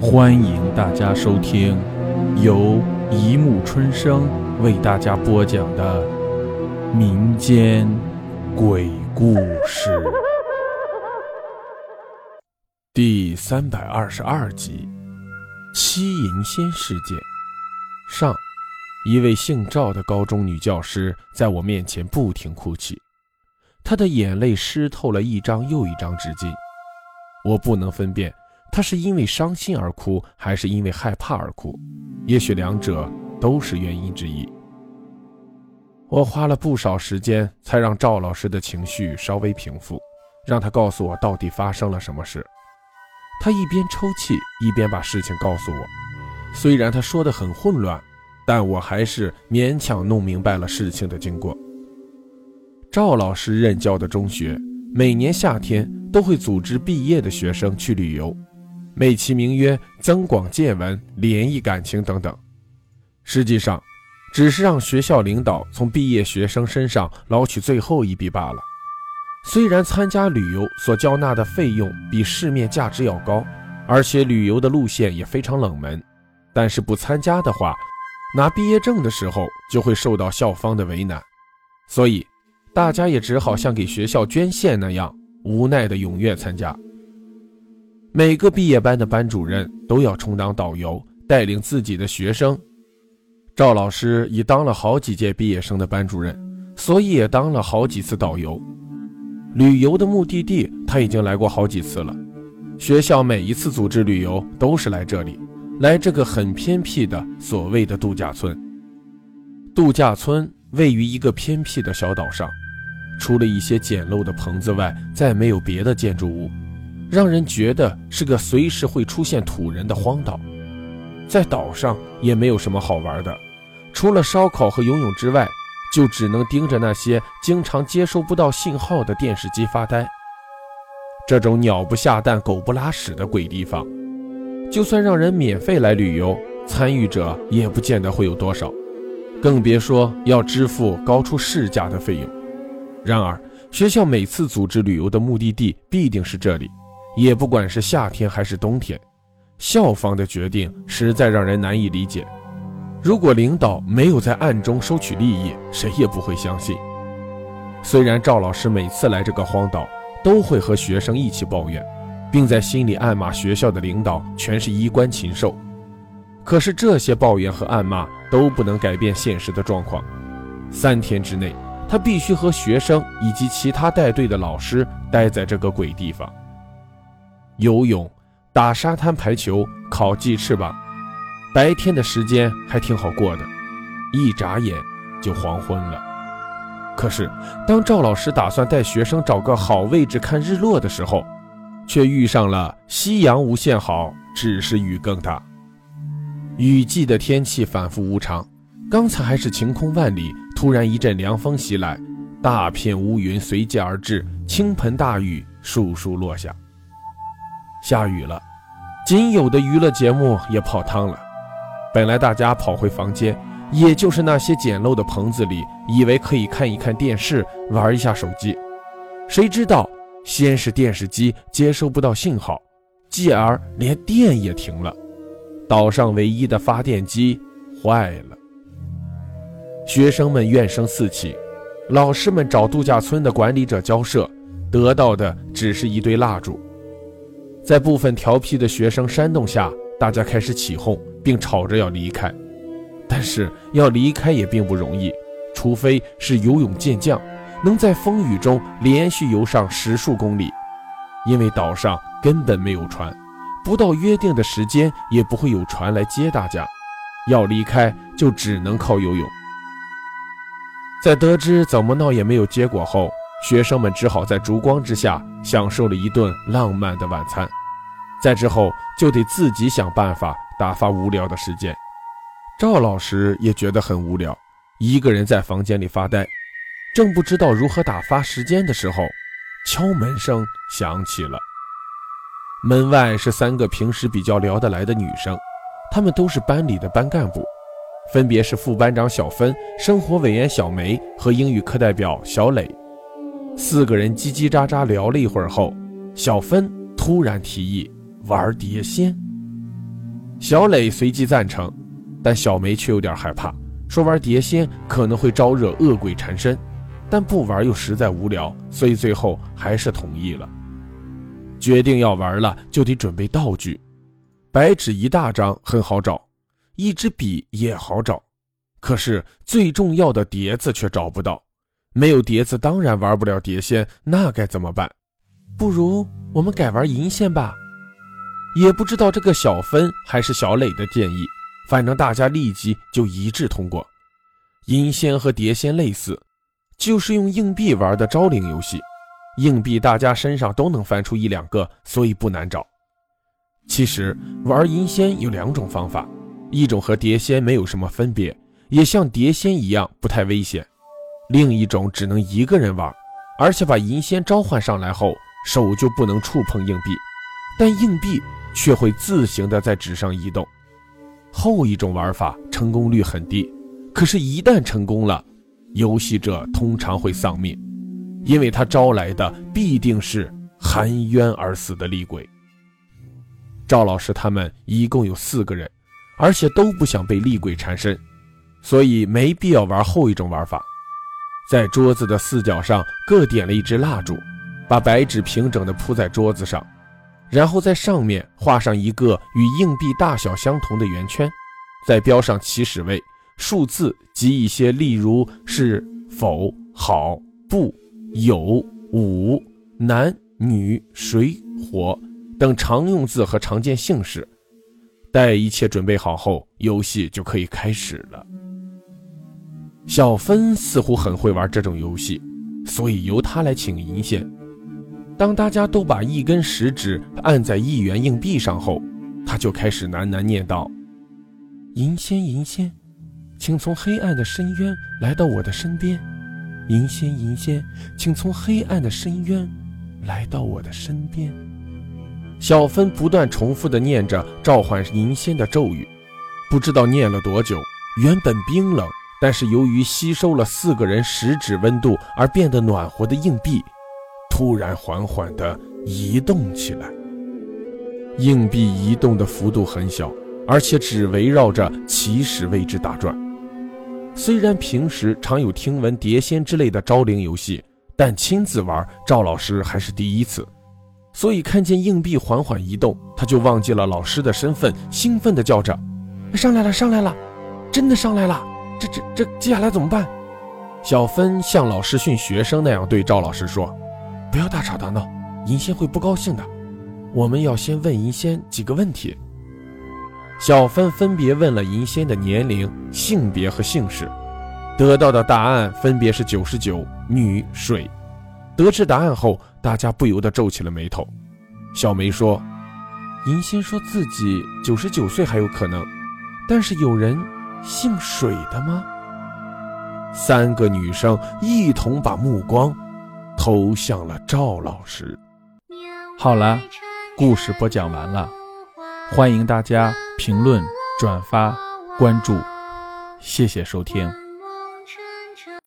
欢迎大家收听由一木春生为大家播讲的民间鬼故事第三百二十二集《七银仙事件》上。一位姓赵的高中女教师在我面前不停哭泣，她的眼泪湿透了一张又一张纸巾。我不能分辨他是因为伤心而哭，还是因为害怕而哭，也许两者都是原因之一。我花了不少时间才让赵老师的情绪稍微平复，让他告诉我到底发生了什么事。他一边抽泣，一边把事情告诉我，虽然他说的很混乱。但我还是勉强弄明白了事情的经过。赵老师任教的中学每年夏天都会组织毕业的学生去旅游，美其名曰增广见闻、联谊感情等等。实际上，只是让学校领导从毕业学生身上捞取最后一笔罢了。虽然参加旅游所交纳的费用比市面价值要高，而且旅游的路线也非常冷门，但是不参加的话。拿毕业证的时候就会受到校方的为难，所以大家也只好像给学校捐献那样无奈的踊跃参加。每个毕业班的班主任都要充当导游，带领自己的学生。赵老师已当了好几届毕业生的班主任，所以也当了好几次导游。旅游的目的地他已经来过好几次了，学校每一次组织旅游都是来这里。来这个很偏僻的所谓的度假村。度假村位于一个偏僻的小岛上，除了一些简陋的棚子外，再没有别的建筑物，让人觉得是个随时会出现土人的荒岛。在岛上也没有什么好玩的，除了烧烤和游泳之外，就只能盯着那些经常接收不到信号的电视机发呆。这种鸟不下蛋、狗不拉屎的鬼地方。就算让人免费来旅游，参与者也不见得会有多少，更别说要支付高出市价的费用。然而，学校每次组织旅游的目的地必定是这里，也不管是夏天还是冬天。校方的决定实在让人难以理解。如果领导没有在暗中收取利益，谁也不会相信。虽然赵老师每次来这个荒岛，都会和学生一起抱怨。并在心里暗骂学校的领导全是衣冠禽兽，可是这些抱怨和暗骂都不能改变现实的状况。三天之内，他必须和学生以及其他带队的老师待在这个鬼地方。游泳、打沙滩排球、烤鸡翅膀，白天的时间还挺好过的，一眨眼就黄昏了。可是，当赵老师打算带学生找个好位置看日落的时候，却遇上了夕阳无限好，只是雨更大。雨季的天气反复无常，刚才还是晴空万里，突然一阵凉风袭来，大片乌云随即而至，倾盆大雨簌簌落下。下雨了，仅有的娱乐节目也泡汤了。本来大家跑回房间，也就是那些简陋的棚子里，以为可以看一看电视，玩一下手机，谁知道。先是电视机接收不到信号，继而连电也停了，岛上唯一的发电机坏了。学生们怨声四起，老师们找度假村的管理者交涉，得到的只是一堆蜡烛。在部分调皮的学生煽动下，大家开始起哄，并吵着要离开。但是要离开也并不容易，除非是游泳健将。能在风雨中连续游上十数公里，因为岛上根本没有船，不到约定的时间也不会有船来接大家。要离开就只能靠游泳。在得知怎么闹也没有结果后，学生们只好在烛光之下享受了一顿浪漫的晚餐。再之后就得自己想办法打发无聊的时间。赵老师也觉得很无聊，一个人在房间里发呆。正不知道如何打发时间的时候，敲门声响起了。门外是三个平时比较聊得来的女生，她们都是班里的班干部，分别是副班长小芬、生活委员小梅和英语课代表小磊。四个人叽叽喳喳聊了一会儿后，小芬突然提议玩碟仙。小磊随即赞成，但小梅却有点害怕，说玩碟仙可能会招惹恶鬼缠身，但不玩又实在无聊，所以最后还是同意了。决定要玩了，就得准备道具。白纸一大张很好找，一支笔也好找，可是最重要的碟子却找不到。没有碟子，当然玩不了碟仙，那该怎么办？不如我们改玩银仙吧。也不知道这个小芬还是小磊的建议，反正大家立即就一致通过。银仙和碟仙类似，就是用硬币玩的招灵游戏。硬币大家身上都能翻出一两个，所以不难找。其实玩银仙有两种方法，一种和碟仙没有什么分别，也像碟仙一样不太危险；另一种只能一个人玩，而且把银仙召唤上来后，手就不能触碰硬币，但硬币却会自行的在纸上移动。后一种玩法成功率很低，可是，一旦成功了，游戏者通常会丧命。因为他招来的必定是含冤而死的厉鬼。赵老师他们一共有四个人，而且都不想被厉鬼缠身，所以没必要玩后一种玩法。在桌子的四角上各点了一支蜡烛，把白纸平整地铺在桌子上，然后在上面画上一个与硬币大小相同的圆圈，再标上起始位、数字及一些例如是否、好、不。有五男女水火等常用字和常见姓氏。待一切准备好后，游戏就可以开始了。小芬似乎很会玩这种游戏，所以由她来请银仙。当大家都把一根食指按在一元硬币上后，他就开始喃喃念道：“银仙，银仙，请从黑暗的深渊来到我的身边。”银仙，银仙，请从黑暗的深渊来到我的身边。小芬不断重复地念着召唤银仙的咒语，不知道念了多久。原本冰冷，但是由于吸收了四个人食指温度而变得暖和的硬币，突然缓缓地移动起来。硬币移动的幅度很小，而且只围绕着起始位置打转。虽然平时常有听闻碟仙之类的招灵游戏，但亲自玩赵老师还是第一次，所以看见硬币缓缓移动，他就忘记了老师的身份，兴奋地叫着：“上来了，上来了，真的上来了！这、这、这接下来怎么办？”小芬像老师训学生那样对赵老师说：“不要大吵大闹，银仙会不高兴的。我们要先问银仙几个问题。”小芬分别问了银仙的年龄、性别和姓氏，得到的答案分别是九十九、女、水。得知答案后，大家不由得皱起了眉头。小梅说：“银仙说自己九十九岁还有可能，但是有人姓水的吗？”三个女生一同把目光投向了赵老师。好了，故事播讲完了，欢迎大家。评论、转发、关注，谢谢收听。